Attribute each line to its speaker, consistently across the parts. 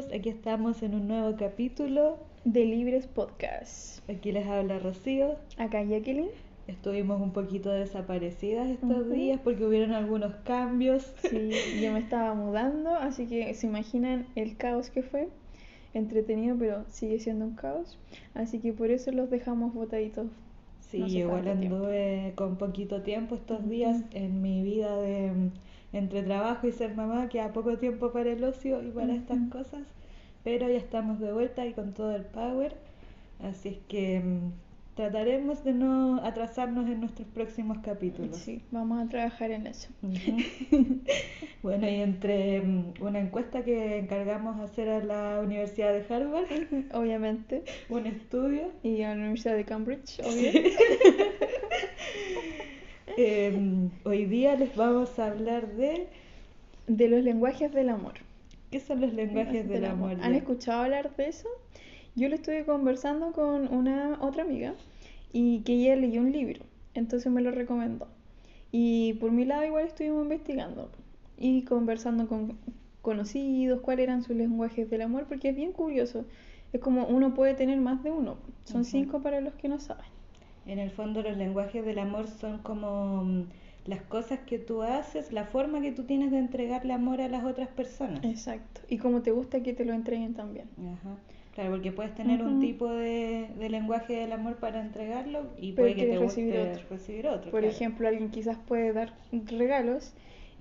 Speaker 1: Amigos, aquí estamos en un nuevo capítulo
Speaker 2: de Libres Podcast.
Speaker 1: Aquí les habla Rocío.
Speaker 2: Acá Jacqueline.
Speaker 1: Estuvimos un poquito desaparecidas estos días porque hubieron algunos cambios.
Speaker 2: Sí, yo me estaba mudando, así que se imaginan el caos que fue. Entretenido, pero sigue siendo un caos. Así que por eso los dejamos botaditos.
Speaker 1: Sí,
Speaker 2: no sé
Speaker 1: igual
Speaker 2: tiempo.
Speaker 1: anduve con poquito tiempo estos días en mi vida de entre trabajo y ser mamá, queda poco tiempo para el ocio y para estas cosas, pero ya estamos de vuelta y con todo el power, así es que mm, trataremos de no atrasarnos en nuestros próximos capítulos.
Speaker 2: Sí, vamos a trabajar en eso.
Speaker 1: Bueno, y entre mm, una encuesta que encargamos hacer a la Universidad de Harvard,
Speaker 2: Obviamente.
Speaker 1: un estudio,
Speaker 2: Y a la Universidad de Cambridge, obvio.
Speaker 1: eh, hoy día les vamos a hablar de
Speaker 2: De los lenguajes del amor.
Speaker 1: qué son los lenguajes del amor.
Speaker 2: ¿Han
Speaker 1: ya?
Speaker 2: escuchado hablar de eso? Yo lo estuve conversando con una otra amiga y que ella leyó un libro, entonces me lo recomendó. Y por mi lado igual estuvimos investigando y conversando con conocidos cuáles eran sus lenguajes del amor, porque es bien curioso. Es como uno puede tener más de uno. Son
Speaker 1: Ujú.
Speaker 2: cinco para los que no saben.
Speaker 1: En el fondo los lenguajes del amor son como mm, las cosas que tú haces, la forma que tú tienes de entregarle amor a las otras personas.
Speaker 2: Exacto. Y como te gusta que te lo entreguen también.
Speaker 1: Ajá. Claro, porque puedes tener un tipo de, de lenguaje del amor para entregarlo y
Speaker 2: Pero
Speaker 1: puede que te guste
Speaker 2: recibir otro.
Speaker 1: recibir otro.
Speaker 2: Por
Speaker 1: claro.
Speaker 2: ejemplo, alguien quizás puede dar regalos,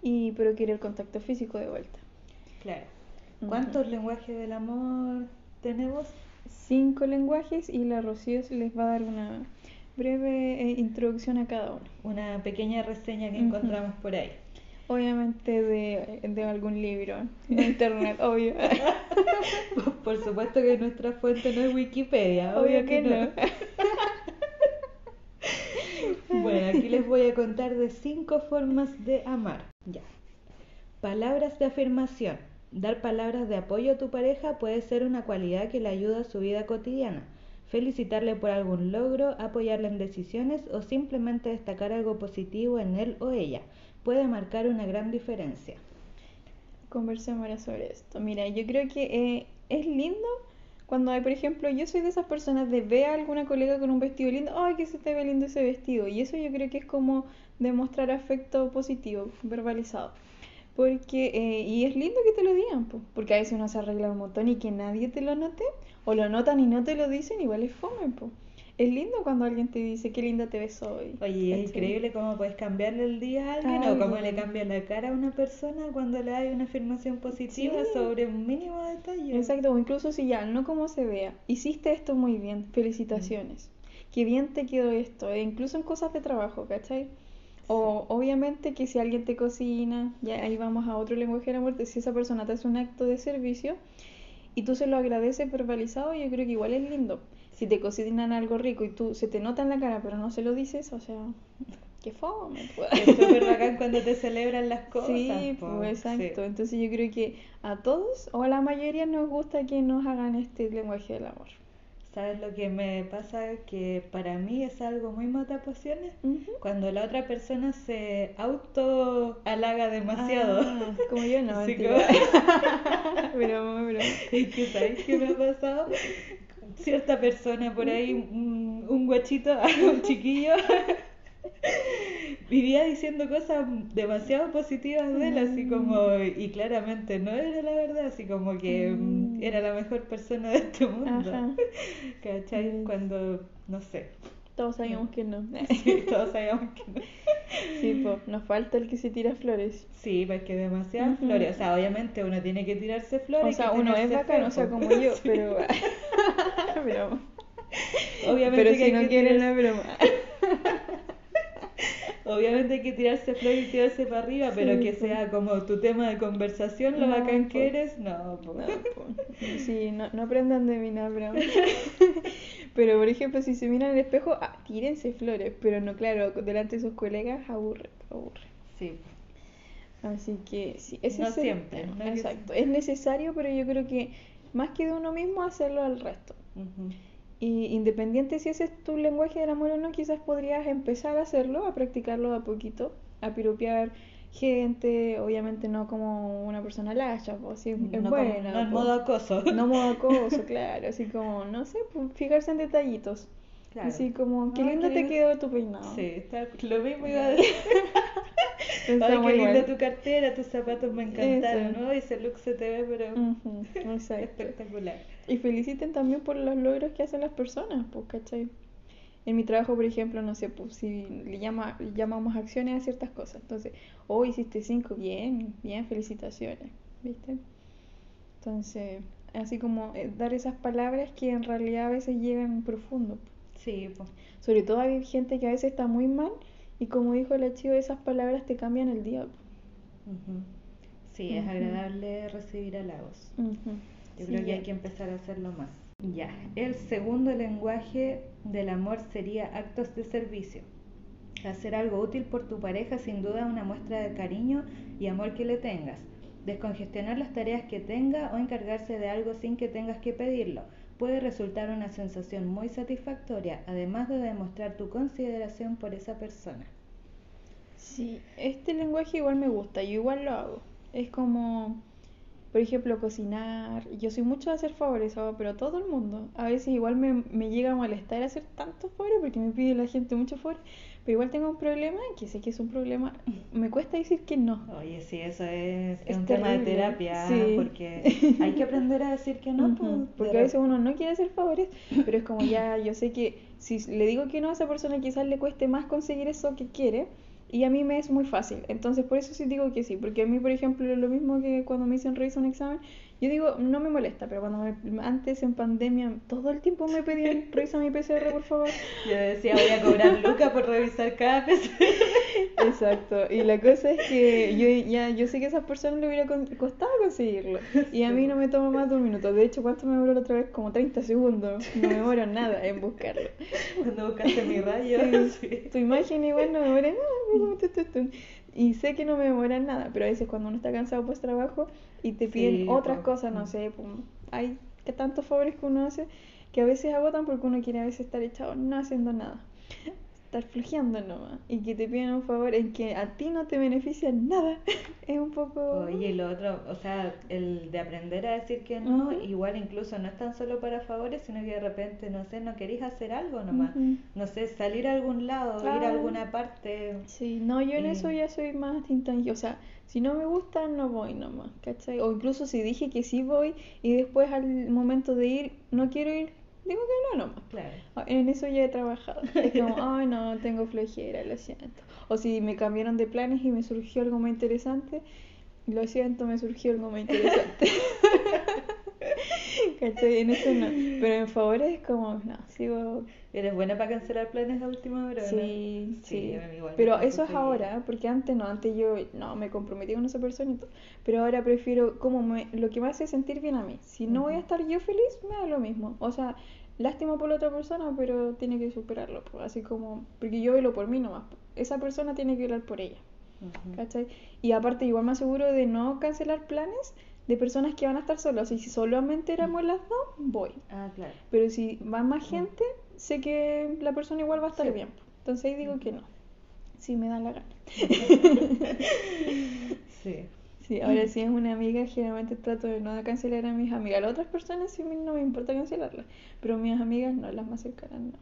Speaker 2: y pero quiere el contacto físico de vuelta.
Speaker 1: Claro. ¿Cuántos lenguajes del amor tenemos?
Speaker 2: Cinco lenguajes y la Rocío les va a dar una breve eh, introducción a cada uno.
Speaker 1: Una pequeña reseña que encontramos por ahí.
Speaker 2: Obviamente de, de algún libro de internet, obvio.
Speaker 1: Por supuesto que nuestra fuente no es Wikipedia, obvio,
Speaker 2: Obvio que no.
Speaker 1: Bueno, aquí les voy a contar de cinco formas de amar. Ya. Palabras de afirmación. Dar palabras de apoyo a tu pareja puede ser una cualidad que le ayuda a su vida cotidiana. Felicitarle por algún logro, apoyarle en decisiones o simplemente destacar algo positivo en él o ella puede marcar una gran diferencia.
Speaker 2: Conversemos ahora sobre esto. Mira, yo creo que eh, es lindo cuando hay, por ejemplo, yo soy de esas personas de ver a alguna colega con un vestido lindo, ay, que se te ve lindo ese vestido. Y eso yo creo que es como demostrar afecto positivo, verbalizado. Porque, eh, y es lindo que te lo digan, po, porque a veces uno se arregla un montón y que nadie te lo note, o lo notan y no te lo dicen, igual es fome, po. Es lindo cuando alguien te dice, qué linda te ves hoy.
Speaker 1: Oye, es increíble cómo puedes cambiarle el día a alguien o cómo le
Speaker 2: alguien.
Speaker 1: cambia la cara a una persona cuando le das una afirmación positiva
Speaker 2: Sí.
Speaker 1: sobre un mínimo detalle.
Speaker 2: Exacto, o incluso si ya, no como se vea, hiciste esto muy bien, felicitaciones. Qué bien te quedó esto, e incluso en cosas de trabajo, ¿cachai? O obviamente que si alguien te cocina, ya ahí vamos a otro lenguaje de la muerte, si esa persona te hace un acto de servicio y tú se lo agradeces verbalizado, yo creo que igual es lindo. Si te cocinan algo rico y tú se te nota en la cara pero no se lo dices, o sea, qué fome. pues.
Speaker 1: Es súper bacán cuando te celebran las cosas.
Speaker 2: Sí,
Speaker 1: po.
Speaker 2: pues exacto.
Speaker 1: Sí.
Speaker 2: Entonces yo creo que a todos o a la mayoría nos gusta que nos hagan este lenguaje del amor.
Speaker 1: ¿Sabes lo que me pasa? Que para mí es algo muy matapasiones.
Speaker 2: Ujú.
Speaker 1: Cuando la otra persona se auto halaga demasiado.
Speaker 2: Ah, como yo no,
Speaker 1: Así como-
Speaker 2: broma, broma.
Speaker 1: Es que ¿sabes qué me ha pasado? Cierta persona por ahí, un, un guachito, un chiquillo, vivía diciendo cosas demasiado positivas de él, así como, y claramente no era la verdad, así como que mm, era la mejor persona de este mundo.
Speaker 2: Ajá.
Speaker 1: ¿Cachai?
Speaker 2: Mm.
Speaker 1: Cuando, no sé,
Speaker 2: Todos sabíamos que no.
Speaker 1: sí, todos sabíamos que no.
Speaker 2: Sí, po, nos falta el que se tira flores.
Speaker 1: Sí, porque demasiadas flores. O sea, obviamente uno tiene que tirarse flores.
Speaker 2: O sea, uno es
Speaker 1: fe,
Speaker 2: o sea, como yo,
Speaker 1: Sí.
Speaker 2: pero. broma.
Speaker 1: Obviamente
Speaker 2: Pero
Speaker 1: que
Speaker 2: si no quieren, es broma.
Speaker 1: Obviamente hay que tirarse flores y tirarse para arriba, pero
Speaker 2: Sí,
Speaker 1: que
Speaker 2: po.
Speaker 1: sea como tu tema de conversación, lo
Speaker 2: No,
Speaker 1: bacán
Speaker 2: po.
Speaker 1: que eres, no, po.
Speaker 2: No. Sí, no, no aprendan de mí, no. Pero, por ejemplo, si se miran al espejo, ah, tírense flores, pero no, claro, delante de sus colegas aburre, aburre.
Speaker 1: Sí,
Speaker 2: Así que sí, ese
Speaker 1: No
Speaker 2: es el
Speaker 1: siempre,
Speaker 2: tema,
Speaker 1: no
Speaker 2: Exacto, es necesario, pero yo creo que más que de uno mismo, hacerlo al resto. Y independiente si ese es tu lenguaje del amor o no, quizás podrías empezar a hacerlo, a practicarlo a poquito, a piropear gente, obviamente no como una persona lacha, pues sí, es
Speaker 1: no, como-
Speaker 2: buena.
Speaker 1: no en
Speaker 2: pues.
Speaker 1: modo acoso.
Speaker 2: No modo acoso, claro, así como, no sé, pues, fijarse en detallitos.
Speaker 1: Claro.
Speaker 2: Así como, qué lindo
Speaker 1: qué
Speaker 2: te
Speaker 1: lindo.
Speaker 2: quedó tu peinado.
Speaker 1: Sí, está, lo mismo iba a decir. Ay, qué linda tu cartera, tus zapatos me encantaron,
Speaker 2: Eso.
Speaker 1: ¿no? Ese look se te ve, pero espectacular.
Speaker 2: Y feliciten también por los logros que hacen las personas, pues, ¿cachai? En mi trabajo, por ejemplo, no sé, pues si le llama, llamamos acciones a ciertas cosas. Entonces, oh, hiciste cinco, bien, bien, felicitaciones, ¿viste? Entonces, así como eh, dar esas palabras que en realidad a veces llegan profundo.
Speaker 1: Sí, pues.
Speaker 2: Sobre todo hay gente que a veces está muy mal y como dijo la chiva, esas palabras te cambian el día.
Speaker 1: Ujú. Sí, es agradable recibir halagos.
Speaker 2: Ujú.
Speaker 1: Yo
Speaker 2: Sí,
Speaker 1: creo que hay que empezar a hacerlo más. Ya, el segundo lenguaje del amor sería actos de servicio. Hacer algo útil por tu pareja sin duda es una muestra de cariño y amor que le tengas. Descongestionar las tareas que tenga o encargarse de algo sin que tengas que pedirlo puede resultar una sensación muy satisfactoria, además de demostrar tu consideración por esa persona.
Speaker 2: Sí, este lenguaje igual me gusta, yo igual lo hago. Es como, por ejemplo, cocinar. Yo soy mucho de hacer favores, pero todo el mundo. A veces igual me, me llega a molestar hacer tantos favores porque me pide la gente muchos favores. Pero igual tengo un problema, que sé que es un problema. Me cuesta decir que no.
Speaker 1: Oye, sí, eso es, es
Speaker 2: Es
Speaker 1: un tema de terapia,
Speaker 2: sí.
Speaker 1: porque hay que aprender a decir que no.
Speaker 2: Ujú,
Speaker 1: pues,
Speaker 2: Porque a veces uno no quiere hacer favores, pero es como ya, yo sé que si le digo que no a esa persona, quizás le cueste más conseguir eso que quiere. Y a mí me es muy fácil. Entonces, por eso sí digo que sí. Porque a mí, por ejemplo, lo mismo que cuando me dicen revisa un examen, yo digo, no me molesta. Pero cuando me- antes en pandemia, todo el tiempo me pedían, revisa mi PCR, por favor.
Speaker 1: Yo decía, voy a cobrar Luca por revisar cada vez.
Speaker 2: Exacto. Y la cosa es que yo ya yo sé que a esas personas le hubiera costado conseguirlo. Y a mí no me toma más de un minuto. De hecho, ¿cuánto me demoró la otra vez? Como 30 segundos. No me demoro nada en buscarlo.
Speaker 1: Cuando buscaste mi rayo.
Speaker 2: Sí.
Speaker 1: sí.
Speaker 2: Tu imagen igual no me demora nada. Y sé que no me demora nada, pero a veces cuando uno está cansado pues trabajo y te piden
Speaker 1: Sí,
Speaker 2: otras cosas, no sé, pues, hay que tantos favores que uno hace que a veces agotan porque uno quiere a veces estar echado no haciendo nada. Estar flojeando nomás. Y que te piden un favor en que a ti no te beneficia nada. es un poco.
Speaker 1: Oye, y lo otro, o sea, el de aprender a decir que no, igual incluso no es tan solo para favores, sino que de repente, no sé, no querís hacer algo nomás.
Speaker 2: Ujú.
Speaker 1: No sé, salir a algún lado, ir a alguna parte.
Speaker 2: Sí, no, yo en
Speaker 1: Y-
Speaker 2: eso ya soy más intangible. O sea, si no me gusta, no voy nomás, ¿cachai? O incluso si dije que sí voy y después al momento de ir, no quiero ir, digo que no nomás.
Speaker 1: Claro.
Speaker 2: En eso ya he trabajado. Es como, ay, no, tengo flojera, lo siento. O si me cambiaron de planes y me surgió algo más interesante, lo siento, me surgió algo más interesante. ¿Cachai? En eso no. Pero en favores es como, no, sigo.
Speaker 1: ¿Eres buena para cancelar planes a última hora? o no?
Speaker 2: Sí, sí.
Speaker 1: igual
Speaker 2: Pero eso es ahora, porque antes no, antes yo no me comprometí con esa persona y todo. Pero ahora prefiero como me, lo que me hace sentir bien a mí. Si no voy a estar yo feliz, me da lo mismo. O sea, lástima por la otra persona, pero tiene que superarlo. pues, Así como, porque yo velo por mí nomás. Esa persona tiene que velar por ella. ¿Cachai? Y aparte, igual me aseguro de no cancelar planes de personas que van a estar solas. Y si solamente éramos las dos, voy.
Speaker 1: Ah, claro.
Speaker 2: Pero si va más gente, sé que la persona igual va a estar
Speaker 1: Sí.
Speaker 2: bien. Entonces ahí digo que no. Si me da la gana.
Speaker 1: Sí.
Speaker 2: Sí, ahora si es una amiga, generalmente trato de no cancelar a mis amigas. A las otras personas sí no me importa cancelarlas. Pero mis amigas no, las más cercanas no.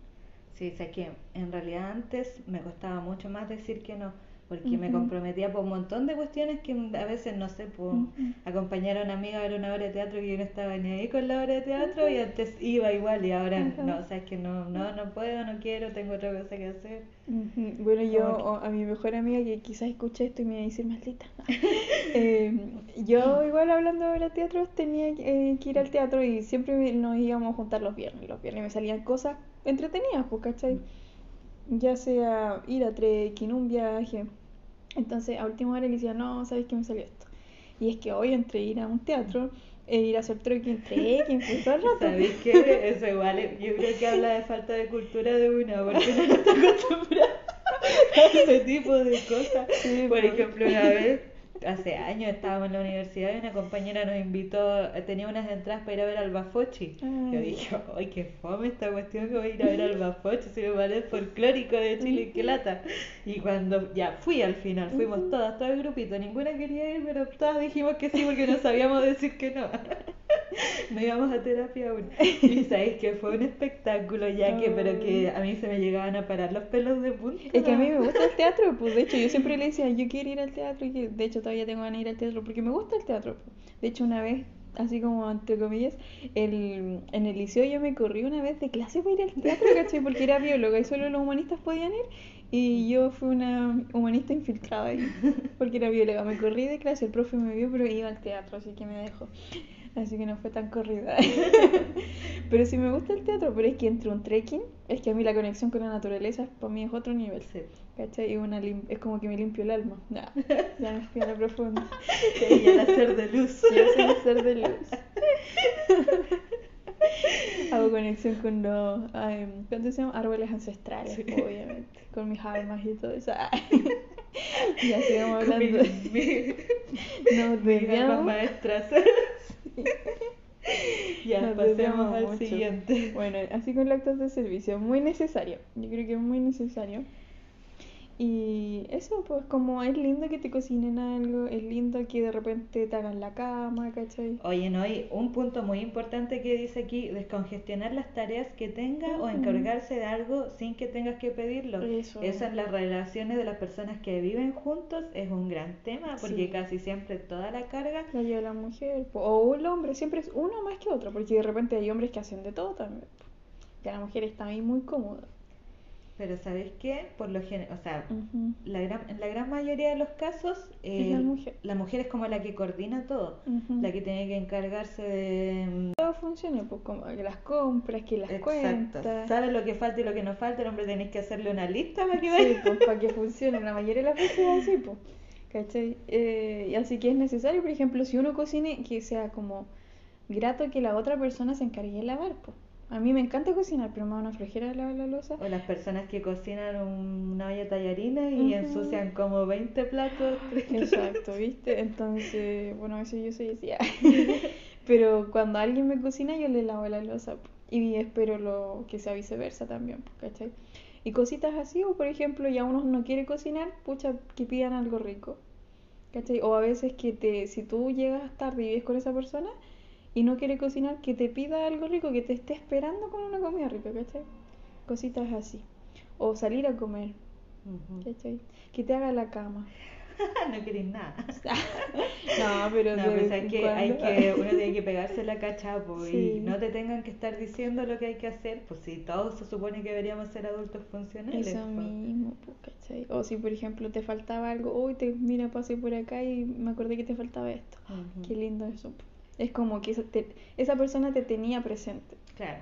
Speaker 1: Sí, sé que en realidad antes me costaba mucho más decir que no, porque me comprometía por un montón de cuestiones que a veces, no sé,
Speaker 2: Ujú.
Speaker 1: acompañar a una amiga a ver una obra de teatro que yo no estaba ni ahí con la obra de teatro y antes iba igual y ahora no, o sea, es que no, no, no puedo, no quiero, tengo otra cosa que hacer.
Speaker 2: Bueno, yo
Speaker 1: que-
Speaker 2: a mi mejor amiga que quizás escuche esto y me va a decir maldita. Eh, yo igual hablando de ver teatro tenía eh, que ir al teatro y siempre nos íbamos a juntar los viernes. Los viernes me salían cosas entretenidas, pues, ¿cachai? Ya sea ir a trekking, un viaje. Entonces a última hora le decía, no, ¿sabes qué me salió esto? Y es que hoy entre ir a un teatro e ir a hacer trekking, trekking, pues todo el rato.
Speaker 1: ¿Sabéis qué? Eso igual, es- yo creo que habla de falta de cultura de una, porque no está acostumbrado a ese tipo de cosas.
Speaker 2: Sí,
Speaker 1: Por
Speaker 2: pues.
Speaker 1: ejemplo, una vez hace años estábamos en la universidad y una compañera nos invitó, tenía unas entradas para ir a ver al Bafochi.
Speaker 2: Ay.
Speaker 1: Yo dije, ¡ay, qué fome esta cuestión que voy a ir a ver al Bafochi! Si me parece folclórico de Chile, qué lata. Y cuando ya fui al final, fuimos todas, todo el grupito, ninguna quería ir, pero todas dijimos que sí porque no sabíamos decir que no. No íbamos a terapia aún. Y sabéis que fue un espectáculo ya que, pero que a mí se me llegaban a parar los pelos de punta.
Speaker 2: Es que a mí me gusta el teatro, pues de hecho yo siempre le decía, yo quiero ir al teatro y de hecho todavía tengo ganas de ir al teatro porque me gusta el teatro. De hecho una vez, así como entre comillas, el, en el liceo yo me corrí una vez de clase para ir al teatro, ¿cachai? Porque era bióloga y solo los humanistas podían ir y yo fui una humanista infiltrada ahí porque era bióloga. Me corrí de clase, el profe me vio pero iba al teatro, así que me dejó. Así que no fue tan corrida. pero sí me gusta el teatro, pero es que entre un trekking, es que a mí la conexión con la naturaleza para mí es otro nivel.
Speaker 1: Sí.
Speaker 2: ¿Cachai? Y una lim- es como que me limpio el alma. Nah, ya me fui a la profunda.
Speaker 1: Y el hacer de luz.
Speaker 2: Yo soy ser de luz. Hago conexión con los ay, ¿cuánto se llama? árboles ancestrales,
Speaker 1: Sí.
Speaker 2: obviamente. Con mis almas y todo eso. ya sigamos
Speaker 1: Con mi-
Speaker 2: hablando.
Speaker 1: mi-
Speaker 2: Nos
Speaker 1: almas
Speaker 2: desviamos.
Speaker 1: maestras. Ya,
Speaker 2: Nos
Speaker 1: pasemos al
Speaker 2: mucho.
Speaker 1: siguiente.
Speaker 2: Bueno, así con los actos de servicio, muy necesario. Yo creo que es muy necesario. Y eso, pues, como es lindo que te cocinen algo, es lindo que de repente te hagan la cama, ¿cachai?
Speaker 1: Oye, no, hay un punto muy importante que dice aquí, descongestionar las tareas que tenga o encargarse de algo sin que tengas que pedirlo.
Speaker 2: Eso.
Speaker 1: en las relaciones de las personas que viven juntos es un gran tema porque
Speaker 2: Sí.
Speaker 1: casi siempre toda la carga
Speaker 2: La lleva la mujer, o el hombre, siempre es uno más que otro, porque de repente hay hombres que hacen de todo también. Ya la mujer está ahí muy cómoda.
Speaker 1: Pero ¿sabes qué? Por lo general, o sea, la gran, en la gran mayoría de los casos,
Speaker 2: la
Speaker 1: eh,
Speaker 2: mujer.
Speaker 1: la mujer es como la que coordina todo, la que tiene que encargarse de... mm,
Speaker 2: Todo funciona, pues como que las compras, que las
Speaker 1: Exacto,
Speaker 2: cuentas.
Speaker 1: sabe lo que falta y lo que no falta, el hombre tenés que hacerle una lista para que
Speaker 2: Sí, pues para que funcione. La mayoría de las veces es así, pues. ¿Cachai? Eh, y así que es necesario, por ejemplo, si uno cocine, que sea como grato que la otra persona se encargue de lavar, pues. A mí me encanta cocinar, pero me da una flojera lavar la losa.
Speaker 1: O las personas que cocinan un- una olla de tallarines y ensucian como 20 platos. 30
Speaker 2: Exacto, ¿viste? Entonces, bueno, veces yo soy así. ah. Pero cuando alguien me cocina, yo le lavo la losa. Y espero lo que sea viceversa también, ¿cachai? Y cositas así, o por ejemplo, ya uno no quiere cocinar, pucha, que pidan algo rico. ¿Cachai? O a veces que te, si tú llegas tarde y vives con esa persona y no quiere cocinar, que te pida algo rico, que te esté esperando con una comida rica, ¿cachai? Cositas así. O salir a comer. ¿cachai? Que te haga la cama.
Speaker 1: no querés nada.
Speaker 2: No, pero
Speaker 1: No,
Speaker 2: de
Speaker 1: pues hay que, hay que, uno tiene que pegarse la cachapo
Speaker 2: Sí.
Speaker 1: y no te tengan que estar diciendo lo que hay que hacer, pues si todos se supone que deberíamos ser adultos funcionales.
Speaker 2: Eso
Speaker 1: pues.
Speaker 2: mismo, pues, ¿cachai? O si, por ejemplo, te faltaba algo, uy, te, mira, pasé por acá y me acordé que te faltaba esto.
Speaker 1: Ujú.
Speaker 2: Qué lindo eso. po. Es como que esa, te- esa persona te tenía presente.
Speaker 1: Claro,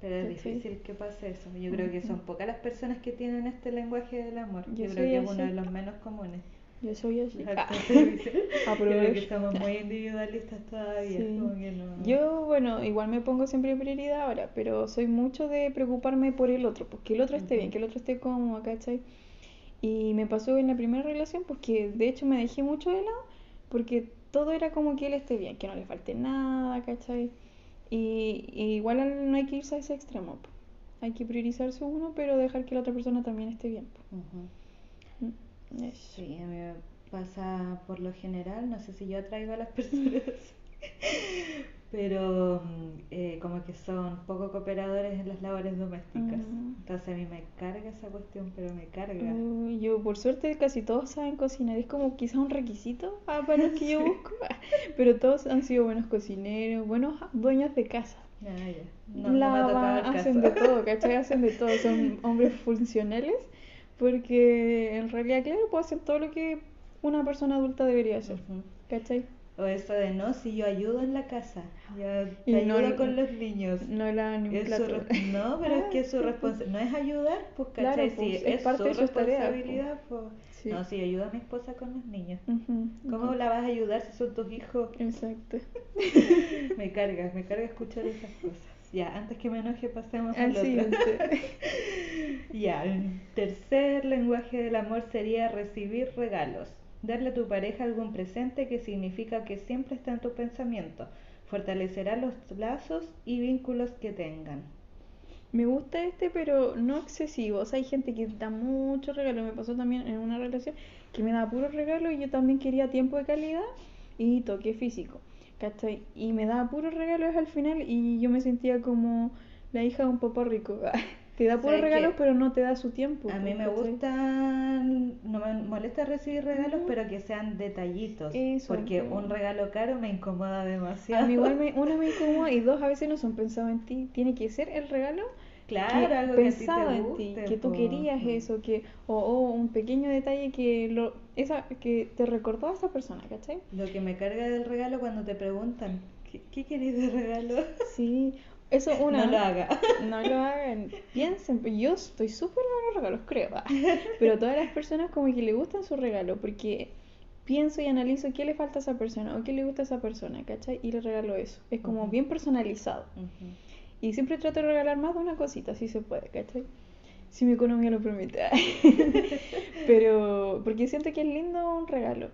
Speaker 1: pero es difícil que pase eso. Yo creo que son pocas las personas que tienen este lenguaje del amor.
Speaker 2: Yo
Speaker 1: Yo, creo que es uno de los menos comunes.
Speaker 2: Yo soy así. Ah.
Speaker 1: Creo que somos muy individualistas todavía.
Speaker 2: Sí.
Speaker 1: como que no-
Speaker 2: Yo, bueno, igual me pongo siempre prioridad ahora, pero soy mucho de preocuparme por el otro, pues que el otro esté bien,
Speaker 1: Ujú.
Speaker 2: que el otro esté cómodo, ¿cachai? Y me pasó en la primera relación, pues que de hecho me dejé mucho de lado, porque todo era como que él esté bien, que no le falte nada, ¿cachai? Y, y igual al- no hay que irse a ese extremo, pues. Hay que priorizarse uno, pero dejar que la otra persona también esté bien. Eso.
Speaker 1: Sí, a mí me pasa por lo general, no sé si yo atraigo a las personas, pero mm, eh, como que son poco cooperadores en las labores domésticas. Entonces a mí me carga esa cuestión, pero me carga.
Speaker 2: Uy, yo por suerte casi todos saben cocinar, es como quizás un requisito ah, para los que yo busco, pero todos han sido buenos cocineros, buenos dueños de casa.
Speaker 1: Ah, ya. No, no
Speaker 2: Lavan,
Speaker 1: el
Speaker 2: hacen de todo, ¿cachai? Hacen de todo, son hombres funcionales, porque en realidad, claro, pues hacen todo lo que una persona adulta debería hacer,
Speaker 1: Ujú.
Speaker 2: ¿cachai?
Speaker 1: O eso de no, si yo ayudo en la casa, yo
Speaker 2: Y
Speaker 1: te
Speaker 2: no-
Speaker 1: ayudo con los niños.
Speaker 2: No lavan ni un
Speaker 1: su
Speaker 2: plato.
Speaker 1: No, pero es que es su responsabilidad. No es ayudar, pues,
Speaker 2: Claro,
Speaker 1: ¿cachai?
Speaker 2: pues, es
Speaker 1: es,
Speaker 2: parte
Speaker 1: su
Speaker 2: de tareas, pues.
Speaker 1: responsabilidad, pues.
Speaker 2: Sí.
Speaker 1: No, sí, ayuda a mi esposa con los niños.
Speaker 2: Ujú,
Speaker 1: ¿Cómo la vas a ayudar si son tus hijos?
Speaker 2: Exacto.
Speaker 1: Me carga, me carga escuchar esas cosas. Ya, antes que me enoje, pasemos
Speaker 2: Al
Speaker 1: al otro.
Speaker 2: siguiente.
Speaker 1: Ya, el tercer lenguaje del amor sería recibir regalos. Darle a tu pareja algún presente que significa que siempre está en tu pensamiento. Fortalecerá los lazos y vínculos que tengan.
Speaker 2: Me gusta este, pero no excesivo. O sea, hay gente que da mucho regalo. Me pasó también en una relación que me da puro regalo y yo también quería tiempo de calidad y toque físico. ¿Cachai? Y me daba puros regalos al final y yo me sentía como la hija de un papá rico. te da puros
Speaker 1: ¿Sabes
Speaker 2: regalos, pero no te da su tiempo.
Speaker 1: A mí me
Speaker 2: ¿cachai?
Speaker 1: gusta, no me molesta recibir regalos, pero que sean detallitos.
Speaker 2: Eso,
Speaker 1: porque un regalo caro me incomoda demasiado.
Speaker 2: A mí igual me, uno me incomoda y dos a veces no son pensados en ti. Tiene que ser el regalo
Speaker 1: Claro,
Speaker 2: que
Speaker 1: algo que a ti te
Speaker 2: pensado en ti,
Speaker 1: guste,
Speaker 2: que tú querías
Speaker 1: Mm.
Speaker 2: eso, que o, o un pequeño detalle que lo esa que te recordó a esa persona, ¿cachai?
Speaker 1: Lo que me carga del regalo cuando te preguntan, ¿qué, qué querés de regalo?
Speaker 2: Sí, eso una
Speaker 1: No lo haga.
Speaker 2: No lo hagan, piensen, yo estoy súper buena en los regalos, creo, pero todas las personas como que le gustan su regalo porque pienso y analizo qué le falta a esa persona o qué le gusta a esa persona, ¿cachai? Y le regalo eso, es como bien personalizado. Y siempre trato de regalar más de una cosita, si se puede, ¿cachai? Si mi economía lo permite. Pero, porque siento que es lindo un regalo.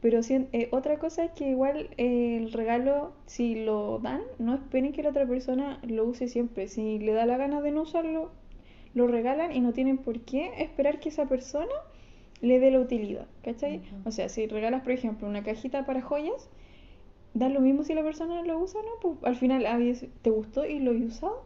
Speaker 2: Pero sien- eh, otra cosa es que igual eh, el regalo, si lo dan, no esperen que la otra persona lo use siempre. Si le da la gana de no usarlo, lo regalan y no tienen por qué esperar que esa persona le dé la utilidad, ¿cachai?
Speaker 1: Ujú.
Speaker 2: O sea, si regalas, por ejemplo, una cajita para joyas, da lo mismo si la persona lo usa o no, pues al final habías- te gustó y lo he usado.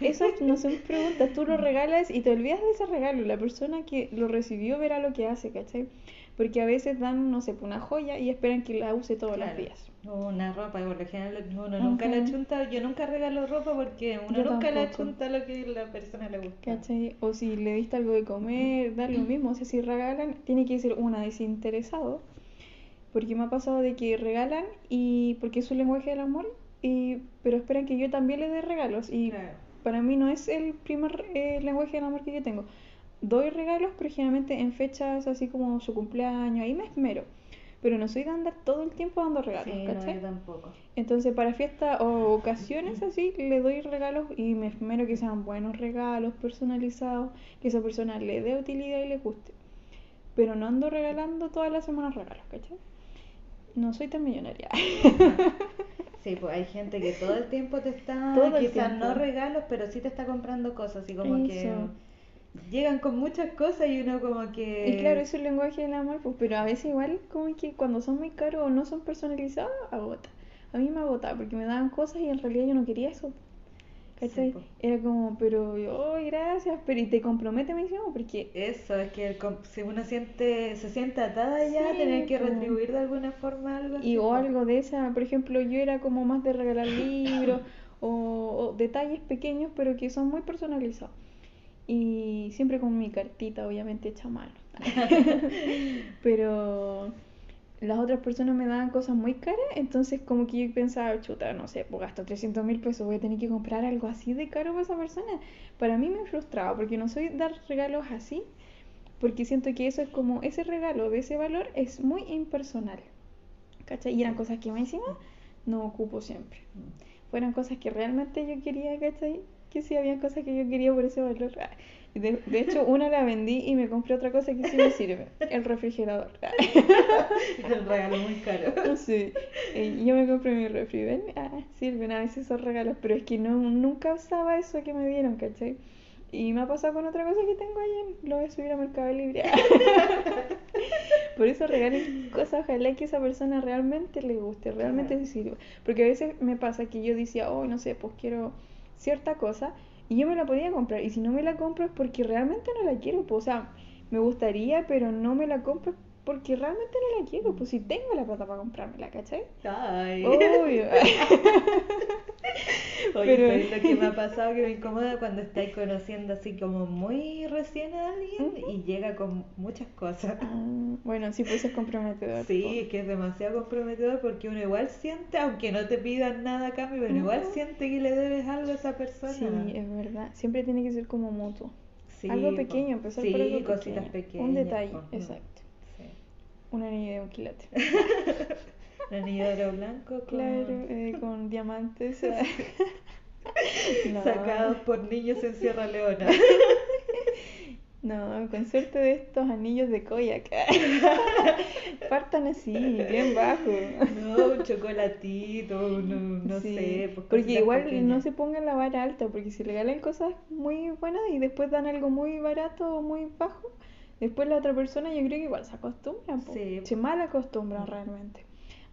Speaker 2: Eso no son preguntas, tú lo regalas y te olvidas de ese regalo. La persona que lo recibió verá lo que hace, ¿cachai? Porque a veces dan, no sé, una joya y esperan que la use todos los
Speaker 1: Claro.
Speaker 2: días.
Speaker 1: O Una ropa, por lo general uno nunca la chunta, yo nunca regalo ropa porque uno
Speaker 2: Yo
Speaker 1: nunca la chunta lo que la persona le gusta.
Speaker 2: ¿Cachai? O si le diste algo de comer, da lo mismo. O sea, si regalan, tiene que ser una desinteresado. Porque me ha pasado de que regalan y porque es su lenguaje del amor, y, pero esperan que yo también le dé regalos. Y
Speaker 1: Claro.
Speaker 2: para mí no es el primer eh, lenguaje del amor que yo tengo. Doy regalos, pero generalmente en fechas así como su cumpleaños, ahí me esmero. Pero no soy de andar todo el tiempo dando regalos,
Speaker 1: Sí, no,
Speaker 2: ¿cachai?
Speaker 1: yo tampoco.
Speaker 2: Entonces, para fiestas o ocasiones así, le doy regalos y me esmero que sean buenos regalos, personalizados, que esa persona le dé utilidad y le guste. Pero no ando regalando todas las semanas regalos, ¿cachai? No soy tan millonaria.
Speaker 1: Sí, pues hay gente que todo el tiempo te está,
Speaker 2: Todo
Speaker 1: quizás no regalos, pero sí te está comprando cosas y como que. Llegan con muchas cosas y uno como que...
Speaker 2: Y claro, es un lenguaje del amor, pues, pero a veces igual como que cuando son muy caros o no son personalizados, agota. A mí me agotaba porque me daban cosas y en realidad yo no quería eso. ¿Cachai?
Speaker 1: Sí.
Speaker 2: Era como, pero, oh, gracias, pero y te compromete, me decían, porque
Speaker 1: Eso, es que el si uno siente, se siente atada ya,
Speaker 2: Sí,
Speaker 1: tener que retribuir de alguna forma algo. así,
Speaker 2: Y o algo de esa, por ejemplo, yo era como más de regalar libros o, o detalles pequeños, pero que son muy personalizados. Y siempre con mi cartita, obviamente hecha mano. pero las otras personas me daban cosas muy caras, entonces como que yo pensaba, chuta, no sé, pues gasto 300 mil pesos, voy a tener que comprar algo así de caro para esa persona. Para mí me frustraba, porque no soy dar regalos así, porque siento que eso es como, ese regalo de ese valor es muy impersonal. ¿Cachai? Y eran cosas que más encima no ocupo siempre. Fueron cosas que realmente yo quería, ¿cachai? Que sí, había cosas que yo quería por ese valor. Ah, y De, de hecho, una la vendí y me compré otra cosa que sí me sirve, el refrigerador. Ah,
Speaker 1: Es un regalo muy caro.
Speaker 2: Sí, yo me compré mi refri, ¿ven? Ah, sirven a veces esos regalos, pero es que no, nunca usaba eso que me dieron, ¿cachai? Y me ha pasado con otra cosa que tengo ahí, lo voy a subir a Mercado Libre. Por eso regalen cosas, ojalá que esa persona realmente le guste, realmente le sirva. Porque a veces me pasa que yo decía, oh, no sé, pues quiero cierta cosa y yo me la podía comprar. Y si no me la compro es porque realmente no la quiero. O sea, me gustaría, pero no me la compro porque realmente no la quiero. Pues si tengo la plata para comprármela, ¿cachai?
Speaker 1: Ay.
Speaker 2: Obvio.
Speaker 1: Oye,
Speaker 2: Pero-
Speaker 1: ¿sabes lo que me ha pasado que me incomoda cuando estáis conociendo así como muy recién a alguien y llega con muchas cosas?
Speaker 2: Ah, bueno, sí, pues es comprometedor.
Speaker 1: Sí,
Speaker 2: po.
Speaker 1: es que es demasiado comprometedor porque uno igual siente, aunque no te pidan nada a cambio, pero igual siente que le debes algo a esa persona.
Speaker 2: Sí, es verdad. Siempre tiene que ser como mutuo.
Speaker 1: Sí,
Speaker 2: algo pequeño, empezar
Speaker 1: sí,
Speaker 2: por algo
Speaker 1: cositas
Speaker 2: pequeño.
Speaker 1: pequeñas.
Speaker 2: Un.
Speaker 1: Mm,
Speaker 2: exacto. Un anillo de un quilate.
Speaker 1: Un anillo de oro blanco con-
Speaker 2: Claro, eh, con diamantes. No.
Speaker 1: sacados por niños en Sierra Leona.
Speaker 2: No, con suerte de estos anillos de Koyak. Partan así, bien bajo.
Speaker 1: No, un chocolatito, no, no
Speaker 2: Sí,
Speaker 1: sé. pues,
Speaker 2: porque igual
Speaker 1: pequeñas.
Speaker 2: no se pongan la vara alta, porque si regalan cosas muy buenas y después dan algo muy barato o muy bajo, después la otra persona yo creo que igual se acostumbra.
Speaker 1: Sí.
Speaker 2: se mal acostumbran
Speaker 1: Mm.
Speaker 2: realmente.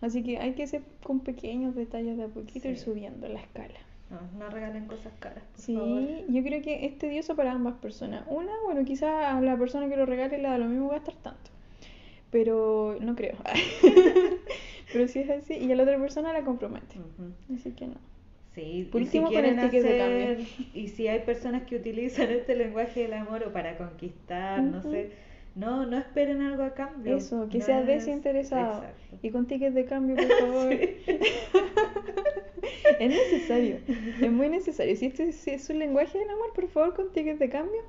Speaker 2: Así que hay que ser con pequeños detalles de a poquito ir subiendo la escala.
Speaker 1: No, no regalen cosas caras, por
Speaker 2: Sí,
Speaker 1: favor.
Speaker 2: yo creo que es tedioso para ambas personas. Una, bueno, quizás a la persona que lo regale le da lo mismo gastar tanto. Pero no creo. Pero si es así, y a la otra persona la compromete. Así que no.
Speaker 1: Sí,
Speaker 2: Por
Speaker 1: si
Speaker 2: último, con el
Speaker 1: quieren
Speaker 2: de
Speaker 1: hacer,
Speaker 2: cambio.
Speaker 1: y si hay personas que utilizan este lenguaje del amor o para conquistar, no sé, no, no esperen algo a cambio.
Speaker 2: Eso, que
Speaker 1: No
Speaker 2: sea
Speaker 1: es-
Speaker 2: desinteresado.
Speaker 1: Exacto.
Speaker 2: Y con tickets de cambio, por favor. es necesario, es muy necesario. Si este es, es un lenguaje del amor, por favor, con tickets de cambio,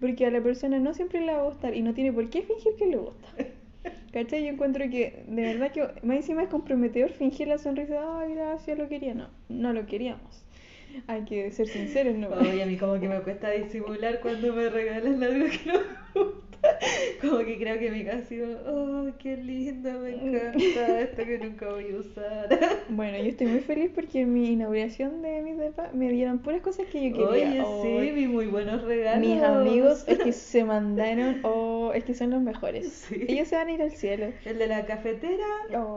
Speaker 2: porque a la persona no siempre le va a gustar y no tiene por qué fingir que le gusta. ¿Cachai? Yo encuentro que de verdad que más encima es comprometedor fingir la sonrisa, ay, gracias, lo quería. No, no lo queríamos. Hay que ser sinceros, ¿no?
Speaker 1: Oye, a mí como que me cuesta disimular cuando me regalan algo que no me gusta. Como que creo que me casi, oh, qué lindo, me encanta esto que nunca voy a usar.
Speaker 2: Bueno, yo estoy muy feliz porque en mi inauguración de mi depa me dieron puras cosas que yo quería.
Speaker 1: Oye, sí, vi muy buenos regalos.
Speaker 2: Mis amigos es que se mandaron, oh, es que son los mejores.
Speaker 1: Sí.
Speaker 2: Ellos se van a ir al cielo.
Speaker 1: El de la cafetera
Speaker 2: Oh,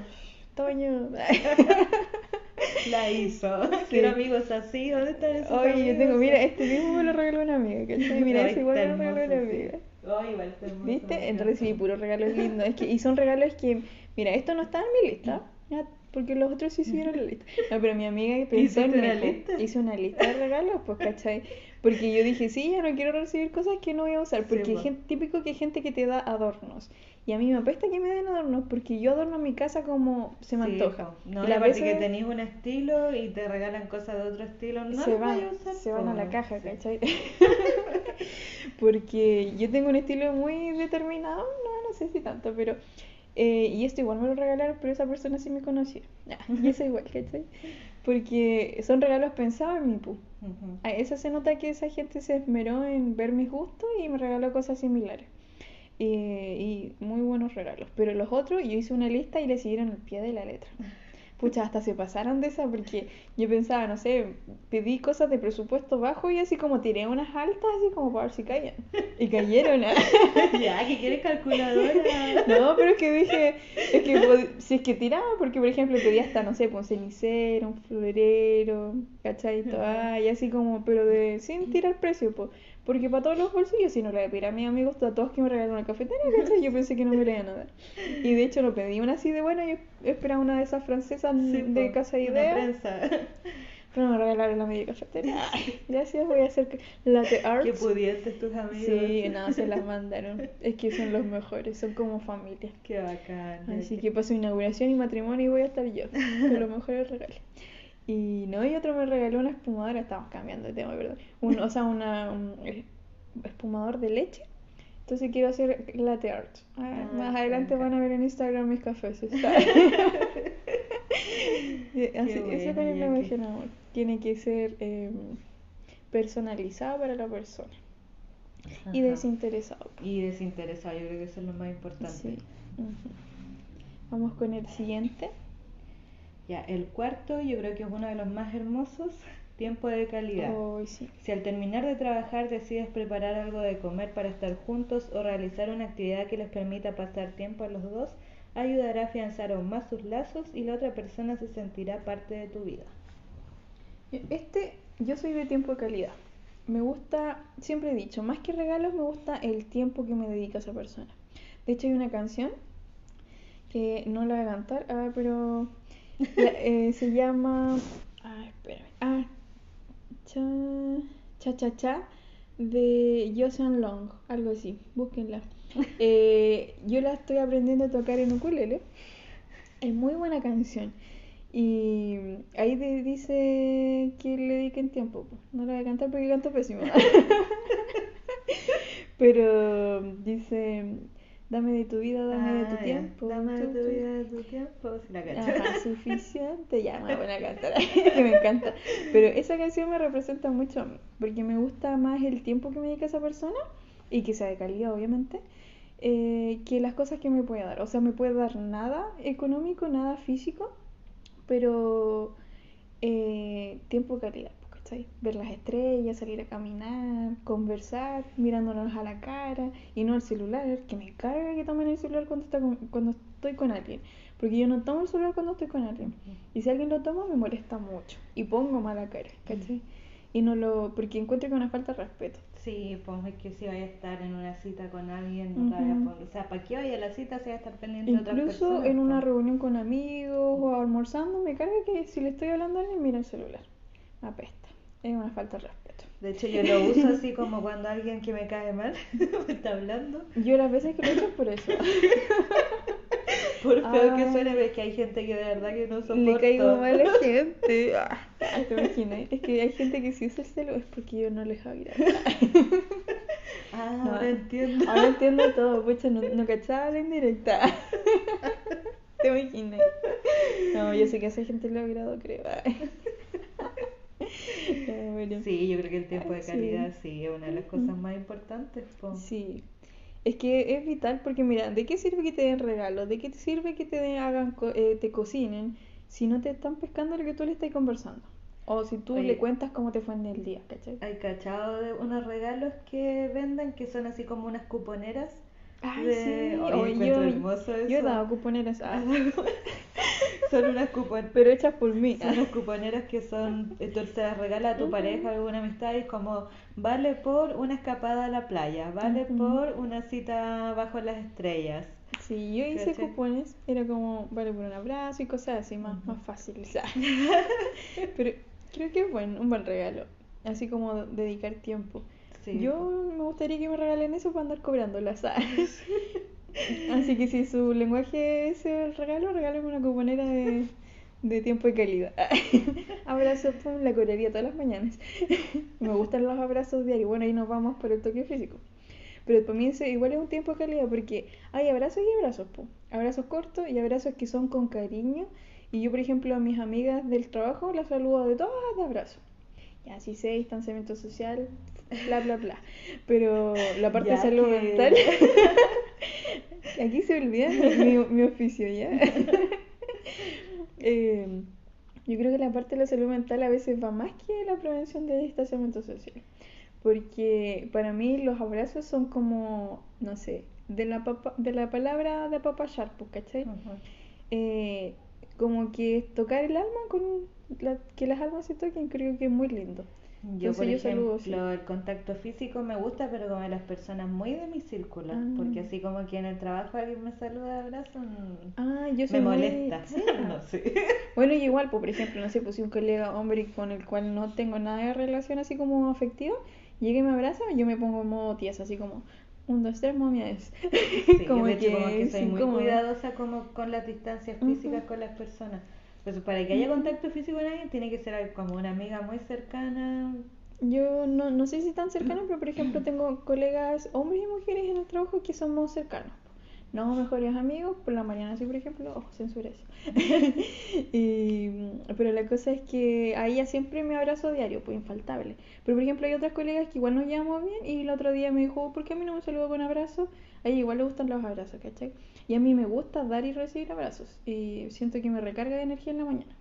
Speaker 2: Toño.
Speaker 1: la hizo.
Speaker 2: Sí.
Speaker 1: Quiero amigos así, ¿dónde están esos
Speaker 2: Oye, yo tengo, mira, este mismo me lo regaló una amiga, ¿cachai? Mira, ese igual me lo regaló una
Speaker 1: sí.
Speaker 2: amiga.
Speaker 1: Ay, igual está hermoso,
Speaker 2: ¿Viste? En
Speaker 1: encanta.
Speaker 2: recibí puros regalos lindos. Es que, y son regalos que, mira, esto no está en mi lista, ya, porque los otros sí siguieron la lista. No, pero mi amiga pensó en
Speaker 1: ¿Hiciste
Speaker 2: mí,
Speaker 1: una lista?
Speaker 2: hizo una lista de regalos, pues, ¿cachai? Porque yo dije, sí, ya no quiero recibir cosas que no voy a usar,
Speaker 1: Sí,
Speaker 2: porque gente, típico que hay gente que te da adornos. Y a mí me apesta que me den adornos, porque yo adorno mi casa como se me
Speaker 1: Sí,
Speaker 2: antoja.
Speaker 1: No,
Speaker 2: y las
Speaker 1: aparte que
Speaker 2: veces
Speaker 1: tenéis un estilo y te regalan cosas de otro estilo, no
Speaker 2: se van,
Speaker 1: a usar,
Speaker 2: se van a la caja,
Speaker 1: Sí.
Speaker 2: ¿cachai? Porque yo tengo un estilo muy determinado, no, no sé si tanto, pero... eh, y esto igual me lo regalaron, pero esa persona sí me conocía. Y eso igual, ¿cachai? Porque son regalos pensados en mi pu.
Speaker 1: Ujú.
Speaker 2: A Eso se nota que esa gente se esmeró en ver mis gustos y me regaló cosas similares. Eh, y muy buenos regalos. Pero los otros, yo hice una lista y le siguieron el pie de la letra. Pucha, hasta se pasaron de esa porque yo pensaba, no sé, pedí cosas de presupuesto bajo y así como tiré unas altas, así como para ver si caían. Y cayeron. ¿ah?
Speaker 1: ya, que quieres calculadora.
Speaker 2: No, pero es que dije, es que si es que tiraba, porque por ejemplo pedí hasta, no sé, pues, un cenicero, un florero, ¿cachai? Y así como, pero de sin tirar precio, pues. Porque para todos los bolsillos, si no le voy a pedir a mis amigos, a todos que me regalen una cafetera, ¿cachai? Yo pensé que no me la iban a dar. Y de hecho no pedí una así de buena, yo esperaba una de esas francesas
Speaker 1: Sí,
Speaker 2: de Casa Idea.
Speaker 1: prensa.
Speaker 2: Pero me regalaron la media cafetera. Gracias, voy a hacer que- latte art.
Speaker 1: Qué pudientes tus amigos.
Speaker 2: Sí, no, se las mandaron. Es que son los mejores, son como familia.
Speaker 1: Qué bacán.
Speaker 2: Así que para su inauguración y matrimonio y voy a estar yo, con los mejores regalos. Y no, y otro me regaló una espumadora, estamos cambiando de tema, perdón. Un, o sea, una, un eh, espumador de leche. Entonces quiero hacer latte art. Ah,
Speaker 1: Ah,
Speaker 2: más adelante van a ver en Instagram mis cafés. está. Y así, eso
Speaker 1: bueno,
Speaker 2: amor. Tiene que ser eh, personalizado para la persona y desinteresado.
Speaker 1: Y desinteresado, yo creo que eso es lo más importante.
Speaker 2: Sí. Vamos con el siguiente.
Speaker 1: Ya, el cuarto yo creo que es uno de los más hermosos, tiempo de calidad.
Speaker 2: Sí.
Speaker 1: Si al terminar de trabajar decides preparar algo de comer para estar juntos o realizar una actividad que les permita pasar tiempo a los dos, ayudará a afianzar aún más sus lazos y la otra persona se sentirá parte de tu vida.
Speaker 2: Este, yo soy de tiempo de calidad. Me gusta, siempre he dicho, más que regalos, me gusta el tiempo que me dedica esa persona. De hecho, hay una canción que no la voy a cantar, ah, pero eh, se llama. Ah, espérame. Ah, cha, cha, cha, cha, de Joseon Long, algo así, búsquenla. Eh, yo la estoy aprendiendo a tocar en ukulele. Es muy buena canción. Y ahí dice que le dediquen tiempo. po. No la voy a cantar porque canto pésimo. Pero dice, dame de tu vida, dame de tu tiempo.
Speaker 1: Dame de
Speaker 2: tu-
Speaker 1: vida, de tu tiempo. Si la.
Speaker 2: Ajá, suficiente, ya me voy a cantar, que me encanta. Pero esa canción me representa mucho a mí, porque me gusta más el tiempo que me dedica esa persona y que sea de calidad, obviamente, eh, que las cosas que me puede dar. O sea, me puede dar nada económico, nada físico, pero eh, tiempo de calidad, ¿cachai? Ver las estrellas, salir a caminar, conversar, mirándonos a la cara y no al celular, que me carga que tomen el celular cuando, está con- cuando estoy con alguien. Porque yo no tomo el celular cuando estoy con alguien. Y si alguien lo toma, me molesta mucho. Y pongo mala cara, ¿cachai? Y no lo. Porque encuentro que una falta de respeto.
Speaker 1: Sí, pues es que si vaya a estar en una cita con alguien, no a poner- o sea, ¿para qué vaya a la cita si vaya a estar pendiente de otras
Speaker 2: Incluso en una
Speaker 1: pues?
Speaker 2: reunión con amigos o almorzando, me carga que si le estoy hablando a alguien, mira el celular. Apesta. Es una falta de respeto.
Speaker 1: De hecho, yo lo uso así como cuando alguien que me cae mal me está hablando.
Speaker 2: Yo las veces que lo he hecho es por eso.
Speaker 1: Por feo que suene, ves que hay gente que de verdad que no soporto.
Speaker 2: Le caigo mal a la gente. Ah, ¿Te imaginas? Es que hay gente que si usa el celu es porque yo no les hablo.
Speaker 1: Ah,
Speaker 2: No.
Speaker 1: ahora entiendo.
Speaker 2: Ahora entiendo todo, pucha, no, no cachaba la indirecta. ¿Te imaginas? No, yo sé que esa gente le ha agrado, creo. Bueno.
Speaker 1: Sí, yo creo que el tiempo de calidad sí es una de las cosas más importantes. po.
Speaker 2: Sí. Es que es vital porque mira, ¿de qué sirve que te den regalos? ¿De qué te sirve que te den- hagan eh, te cocinen si no te están pescando lo que tú le estás conversando? O si tú
Speaker 1: Oye.
Speaker 2: le cuentas cómo te fue en el día, ¿cachai?
Speaker 1: Hay cachado de unos regalos que venden que son así como unas cuponeras.
Speaker 2: Ay,
Speaker 1: de...
Speaker 2: sí.
Speaker 1: Oye,
Speaker 2: yo,
Speaker 1: hermoso eso.
Speaker 2: yo he dado cuponeras, ah,
Speaker 1: son unas cuponeras.
Speaker 2: pero hechas por mí.
Speaker 1: Son unas cuponeras que son, eh, tú se las regala a tu pareja, alguna amistad, y es como, vale por una escapada a la playa, vale
Speaker 2: Ujú.
Speaker 1: por una cita bajo las estrellas.
Speaker 2: Sí, yo hice cupones, era como vale por un abrazo y cosas así, más, más fáciles. ah. Pero creo que es buen, un buen regalo, así como dedicar tiempo.
Speaker 1: Sí,
Speaker 2: Yo me gustaría que me regalen eso para andar cobrándolas. ¿sabes? Así que si su lenguaje es el regalo, regálame una cuponera de, de tiempo y calidad. Abrazos, pum, la cobraría todas las mañanas. Me gustan los abrazos diarios. Bueno, ahí nos vamos por el toque físico. Pero para mí igual es un tiempo de calidad porque hay abrazos y abrazos, pum. Abrazos cortos y abrazos que son con cariño. Y yo, por ejemplo, a mis amigas del trabajo las saludo de todas de abrazo. Ya, así sé, distanciamiento social, bla, bla, bla. Pero la parte de salud
Speaker 1: que-
Speaker 2: mental, aquí se olvida mi, mi- oficio, ¿ya? Eh, yo creo que la parte de la salud mental a veces va más que la prevención de distanciamiento social. Porque para mí los abrazos son como, no sé, de la, papa- de la palabra de apapachar, pues, ¿cachai? Eh, como que tocar el alma con la- que las almas se toquen creo que es muy lindo
Speaker 1: Yo, por
Speaker 2: yo
Speaker 1: ejemplo, el contacto físico me gusta, pero con las personas muy de mi círculo.
Speaker 2: Ah.
Speaker 1: Porque así como que en el trabajo alguien me saluda abrazo,
Speaker 2: ah yo
Speaker 1: me
Speaker 2: muy-
Speaker 1: molesta.
Speaker 2: Sí.
Speaker 1: No sé.
Speaker 2: bueno y igual pues por ejemplo no sé pues si un colega hombre con el cual no tengo nada de relación así como afectiva llega y me abraza yo me pongo en modo tiesa así como un dos tres momias
Speaker 1: Sí, yo de hecho como que soy muy cuidadosa como con las distancias físicas con las personas. Pues para que haya contacto físico con alguien tiene que ser como una amiga muy cercana.
Speaker 2: Yo no, no sé si tan cercano, pero por ejemplo tengo colegas, hombres y mujeres en el trabajo que somos cercanos. No mejores amigos, por la Mariana sí, por ejemplo, ojo, censura eso. Y, pero la cosa es que a ella siempre me abrazo diario, pues infaltable. Pero por ejemplo hay otras colegas que igual nos llevamos bien y el otro día me dijo, ¿por qué a mí no me saludó con abrazo? A ella igual le gustan los abrazos, ¿cachai? Y a mí me gusta dar y recibir abrazos y siento que me recarga de energía en la mañana.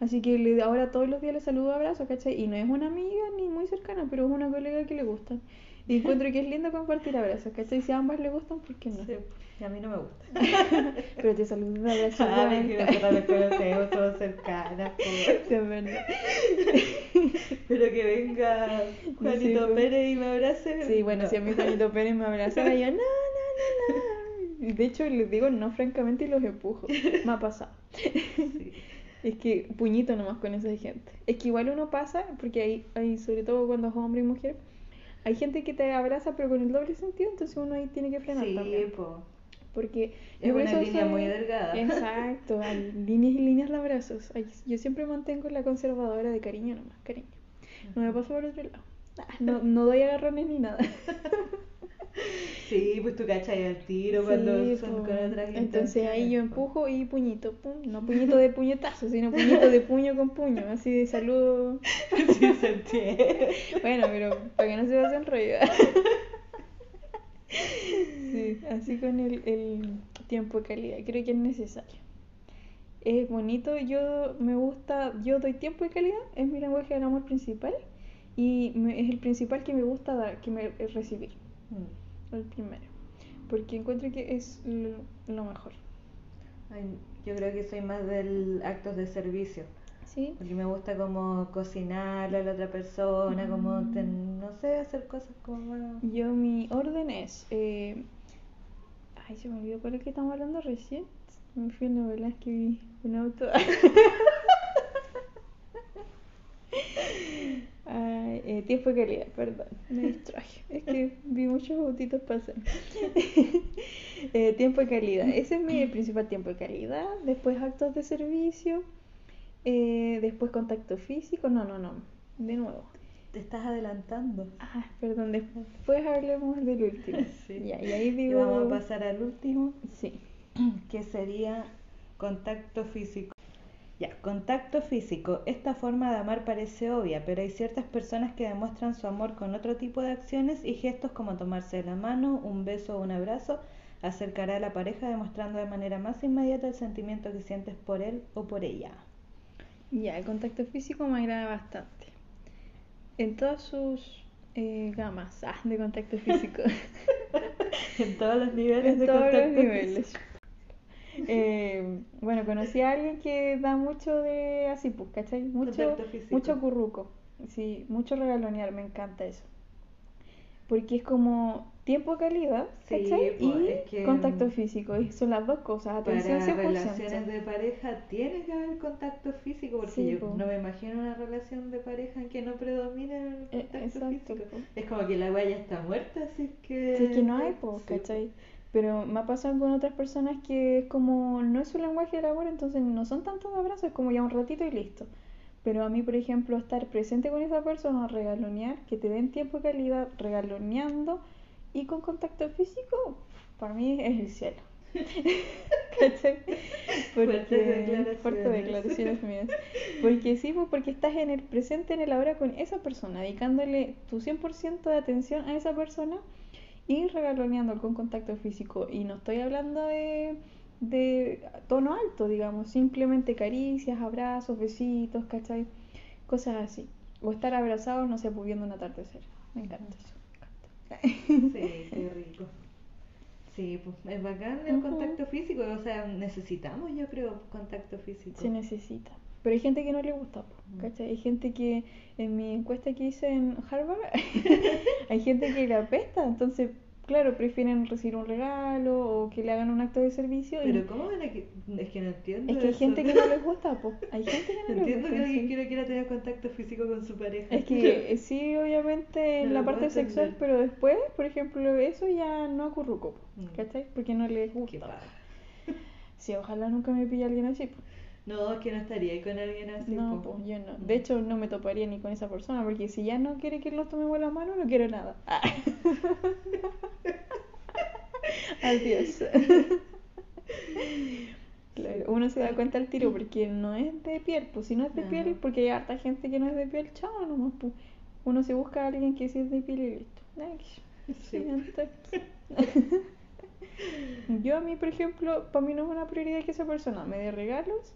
Speaker 2: Así que le, ahora todos los días le saludo abrazo, ¿cachai? Y no es una amiga ni muy cercana, pero es una colega que le gusta. Y encuentro que es lindo compartir abrazos, ¿cachai? Si a ambas le gustan, ¿por qué no?
Speaker 1: Sí, y a mí no me gusta.
Speaker 2: Pero te saludo de abrazo.
Speaker 1: Ah,
Speaker 2: igual.
Speaker 1: que nosotros nos conocemos, somos cercanas.
Speaker 2: Sí, es verdad.
Speaker 1: Pero que venga Juanito
Speaker 2: pues.
Speaker 1: Pérez y me abrace.
Speaker 2: Sí, bueno,
Speaker 1: no.
Speaker 2: si a mí Juanito Pérez me abrazara, yo no, no, no, no. De hecho, les digo no francamente y los empujo. Me ha pasado.
Speaker 1: Sí.
Speaker 2: Es que puñito nomás con esa gente. Es que igual uno pasa, porque hay, hay sobre todo cuando es hombre y mujer, hay gente que te abraza pero con el doble sentido, entonces uno ahí tiene que frenar
Speaker 1: Sí,
Speaker 2: también.
Speaker 1: po.
Speaker 2: Porque
Speaker 1: Es
Speaker 2: por
Speaker 1: una línea
Speaker 2: soy-
Speaker 1: muy delgada.
Speaker 2: Exacto, hay líneas y líneas de abrazos. Yo siempre mantengo la conservadora de cariño nomás, cariño. No me paso por otro lado. No, no doy agarrones ni nada.
Speaker 1: Sí, pues tú cachas al tiro cuando
Speaker 2: Sí,
Speaker 1: son con otras
Speaker 2: Entonces ahí yo empujo y puñito, pum. No puñito de puñetazo, sino puñito de puño con puño, así de saludo.
Speaker 1: Sí, se entiende.
Speaker 2: Bueno, pero para que no se pasen rollo. Así con el, el tiempo de calidad, creo que es necesario. Es bonito, yo me gusta, yo doy tiempo de calidad, es mi lenguaje del amor principal y me- es el principal que me gusta dar, que me es recibir,
Speaker 1: Mm.
Speaker 2: el primero, porque encuentro que es lo, lo mejor.
Speaker 1: Ay, yo creo que soy más del actos de servicio.
Speaker 2: ¿Sí?
Speaker 1: Porque me gusta como cocinarle a la otra persona, como,
Speaker 2: Mm.
Speaker 1: ten- no sé, hacer cosas como.
Speaker 2: Yo mi orden es, eh, ay se me olvidó cuál es que estamos hablando recién, me fui en la novela que vi un auto. Ay, eh, tiempo de calidad, perdón, me distraje. Es que vi muchos autitos pasar. Eh, tiempo de calidad, ese es mi principal tiempo de calidad. Después actos de servicio. eh, después contacto físico. No, no, no. De nuevo.
Speaker 1: Te estás adelantando.
Speaker 2: Ah, perdón, después hablemos del último.
Speaker 1: Sí.
Speaker 2: Ya, y ahí
Speaker 1: Y
Speaker 2: digo.
Speaker 1: vamos a pasar al último,
Speaker 2: Sí.
Speaker 1: que sería contacto físico. Ya, contacto físico. Esta forma de amar parece obvia, pero hay ciertas personas que demuestran su amor con otro tipo de acciones y gestos como tomarse la mano, un beso o un abrazo, acercará a la pareja demostrando de manera más inmediata el sentimiento que sientes por él o por ella.
Speaker 2: Ya, el contacto físico me agrada bastante. En todas sus eh, gamas ah, de contacto físico.
Speaker 1: En todos los niveles
Speaker 2: en
Speaker 1: de
Speaker 2: todos los
Speaker 1: contacto
Speaker 2: niveles.
Speaker 1: físico.
Speaker 2: Eh, bueno, conocí a alguien que da mucho de así, pues, ¿cachai? Mucho, mucho curruco. Sí, mucho regalonear, me encanta eso. Porque es como tiempo de calidad,
Speaker 1: Sí,
Speaker 2: ¿cachai?
Speaker 1: pues,
Speaker 2: y
Speaker 1: es que,
Speaker 2: contacto
Speaker 1: mm,
Speaker 2: físico. y son las dos cosas, atención
Speaker 1: Para
Speaker 2: 100%.
Speaker 1: relaciones de pareja tiene que haber contacto físico, porque
Speaker 2: Sí,
Speaker 1: yo
Speaker 2: po.
Speaker 1: no me imagino una relación de pareja en que no predomine el
Speaker 2: Eh,
Speaker 1: contacto
Speaker 2: exacto,
Speaker 1: físico.
Speaker 2: po.
Speaker 1: Es como que la wea ya está muerta, así que...
Speaker 2: Si es que no hay, pues,
Speaker 1: Sí,
Speaker 2: ¿cachai? Pero me ha pasado con otras personas que es como, no es su lenguaje del amor, entonces no son tantos abrazos, es como ya un ratito y listo. Pero a mí, por ejemplo, estar presente con esa persona, regalonear, que te den tiempo de calidad regaloneando y con contacto físico, para mí es el cielo. ¿Cachai?
Speaker 1: Fuertes declaraciones.
Speaker 2: fuertes declaraciones mías. Porque sí, pues porque estás en el presente, en el ahora con esa persona, dedicándole tu 100% de atención a esa persona y regaloneando con contacto físico. Y no estoy hablando de, de tono alto, digamos, simplemente caricias, abrazos, besitos, ¿cachai? Cosas así. O estar abrazados, no sé, pues viendo un atardecer. Me encanta eso. Me encanta.
Speaker 1: Sí, qué rico. Sí, pues es bacán el contacto físico, o sea, necesitamos yo creo contacto físico.
Speaker 2: Se necesita. Pero hay gente que no le gusta,
Speaker 1: Mm.
Speaker 2: ¿cachai? Hay gente que, en mi encuesta que hice en Harvard, hay gente que le apesta, entonces, claro, prefieren recibir un regalo o que le hagan un acto de servicio. y-
Speaker 1: Pero ¿cómo van a que... Es que no entiendo
Speaker 2: es que hay
Speaker 1: eso.
Speaker 2: gente que no les gusta, po. Hay gente que no les
Speaker 1: Entiendo
Speaker 2: gusta.
Speaker 1: que alguien
Speaker 2: sí.
Speaker 1: quiera tener contacto físico con su pareja.
Speaker 2: Es que eh, sí, obviamente en
Speaker 1: No
Speaker 2: la parte sexual, pero después, por ejemplo, eso ya no acurruco,
Speaker 1: Mm.
Speaker 2: ¿cachai? Porque no les gusta. Sí, ojalá nunca me pille alguien así, po.
Speaker 1: No, que no estaría ahí con alguien así.
Speaker 2: No, pues yo no.
Speaker 1: Mm.
Speaker 2: De hecho, no me toparía ni con esa persona, porque si ya no quiere que los tomemos la mano, no quiero nada. Ah. Adiós. Claro, uno se da cuenta al tiro porque no es de piel, pues si no es de piel, porque hay harta gente que no es de piel, chao nomás, pues. Uno se busca a alguien que sí es de piel y listo.
Speaker 1: Sí.
Speaker 2: Yo a mí, por ejemplo, para mí no es una prioridad que esa persona me dé regalos,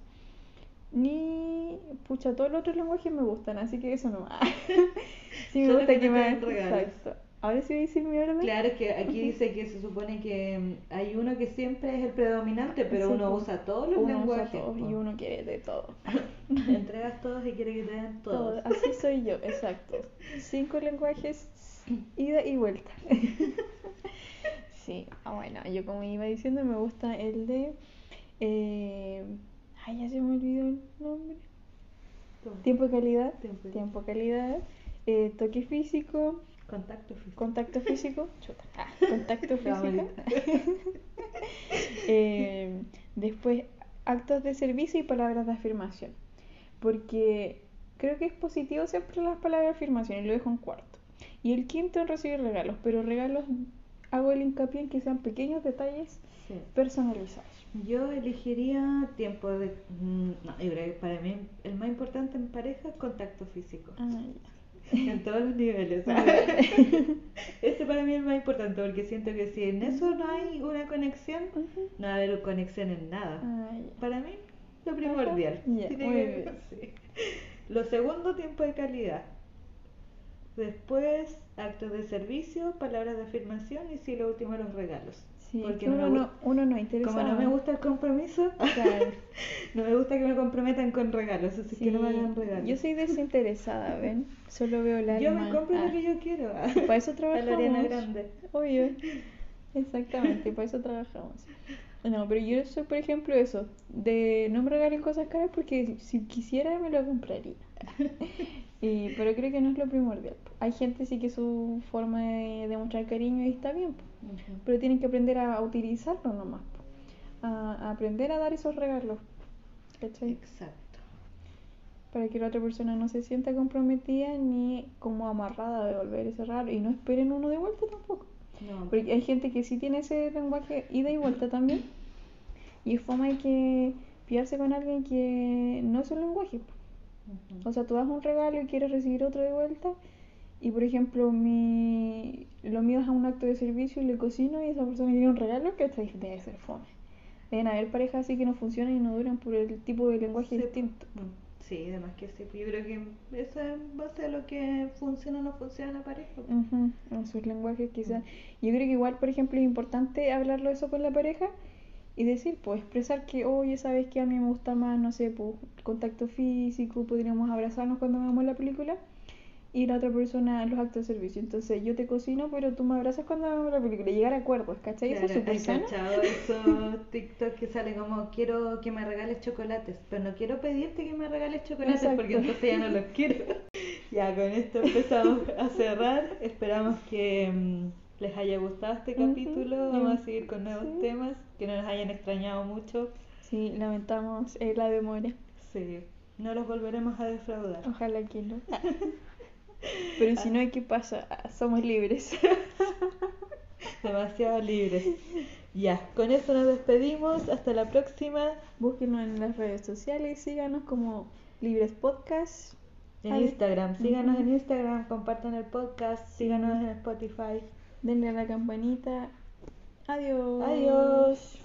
Speaker 2: ni pucha, todos los otros lenguajes me gustan, así que eso no. sí me
Speaker 1: Solo
Speaker 2: gusta
Speaker 1: que
Speaker 2: me. Exacto. Ahora sí voy a decir mi orden.
Speaker 1: Claro, que aquí dice que se supone que mm, hay uno que siempre es el predominante, pero
Speaker 2: Sí,
Speaker 1: uno usa todos los
Speaker 2: uno
Speaker 1: lenguajes.
Speaker 2: usa todos
Speaker 1: po.
Speaker 2: y uno quiere de todo.
Speaker 1: Entregas todos y quiere que te den todos.
Speaker 2: Todo, Así soy yo, exacto. Cinco lenguajes, ida y vuelta. sí, ah, bueno, yo como iba diciendo, me gusta el de. Eh, ay, ya se me olvidó el nombre. Tiempo de calidad.
Speaker 1: Tiempo
Speaker 2: Tiempo calidad. eh, toque físico.
Speaker 1: Contacto físico.
Speaker 2: Contacto físico. Chuta. Ah, contacto físico. Eh, después, actos de servicio y palabras de afirmación. Porque creo que es positivo siempre las palabras de afirmación y lo dejo en cuarto. Y el quinto en recibir regalos, pero regalos hago el hincapié en que sean pequeños detalles
Speaker 1: Sí.
Speaker 2: personalizados.
Speaker 1: Yo elegiría tiempo de... mm, No, yo creo que para mí el más importante en pareja es contacto físico.
Speaker 2: Ah,
Speaker 1: en todos los niveles. Ese para mí es el más importante porque siento que si en eso no hay una conexión, no va a haber conexión en nada.
Speaker 2: Ah.
Speaker 1: Para mí, lo primordial. Tiene
Speaker 2: muy bien.
Speaker 1: sí. Lo segundo, tiempo de calidad. Después, actos de servicio, palabras de afirmación y sí, lo último, los regalos.
Speaker 2: Sí,
Speaker 1: Porque
Speaker 2: uno, no, uno no interesa.
Speaker 1: Como no me gusta el compromiso,
Speaker 2: Claro.
Speaker 1: no me gusta que me comprometan con regalos, así que no me hagan regalos.
Speaker 2: Yo soy desinteresada, ¿ven? Solo veo la
Speaker 1: Yo me compro
Speaker 2: Ah,
Speaker 1: lo que yo quiero.
Speaker 2: Para eso
Speaker 1: A
Speaker 2: trabajamos.
Speaker 1: la Grande.
Speaker 2: Obvio. Exactamente, para eso trabajamos. No, pero yo soy, por ejemplo, eso, de no me regalen cosas caras porque si quisiera me lo compraría. Y, pero creo que no es lo primordial. Hay gente sí que su forma de demostrar cariño y está bien, pero tienen que aprender a utilizarlo nomás. A, a aprender a dar esos regalos. ¿Cachai?
Speaker 1: Exacto.
Speaker 2: Para que la otra persona no se sienta comprometida ni como amarrada a devolver ese regalo. Y no esperen uno de vuelta tampoco.
Speaker 1: No,
Speaker 2: Porque hay gente que sí tiene ese lenguaje ida y vuelta también. Y es forma de que pillarse con alguien que no es un lenguaje. O sea, tú das un regalo y quieres recibir otro de vuelta. Y por ejemplo, mi... lo mío es a un acto de servicio y le cocino y esa persona quiere un regalo que está debe ser fome. Deben haber parejas así que no funcionan y no duran por el tipo de lenguaje
Speaker 1: Sí.
Speaker 2: distinto.
Speaker 1: Sí, además que sí. Yo creo que eso es en base a lo que funciona o no funciona en la pareja.
Speaker 2: Ujú, En sus lenguajes quizás. Yo creo que igual, por ejemplo, es importante hablarlo eso con la pareja y decir, pues expresar que, oye, sabes que a mí me gusta más, no sé, pues contacto físico, podríamos abrazarnos cuando veamos la película y la otra persona los actos de servicio. Entonces yo te cocino, pero tú me abrazas cuando veamos la película. Llegar a acuerdos, ¿cachai? Eso es
Speaker 1: Claro, ¿hay
Speaker 2: sano.
Speaker 1: cachado esos TikTok que salen como quiero que me regales chocolates, pero no quiero pedirte que me regales chocolates porque
Speaker 2: Exacto.
Speaker 1: entonces ya no los quiero. ya con esto empezamos a cerrar. Esperamos que mm, les haya gustado este capítulo. Vamos a seguir con nuevos
Speaker 2: sí.
Speaker 1: temas que no nos hayan extrañado mucho.
Speaker 2: Sí, lamentamos eh, la demora.
Speaker 1: Sí, no los volveremos a defraudar.
Speaker 2: Ojalá que no. Pero si no, ¿qué pasa? Ah, Somos libres.
Speaker 1: Demasiado libres. Ya, con eso nos despedimos. Hasta la próxima.
Speaker 2: Búsquenos en las redes sociales, síganos como Libres Podcast.
Speaker 1: En. Instagram, síganos en Instagram, compartan el podcast, síganos en Spotify.
Speaker 2: Denle a la campanita. Adiós.
Speaker 1: Adiós.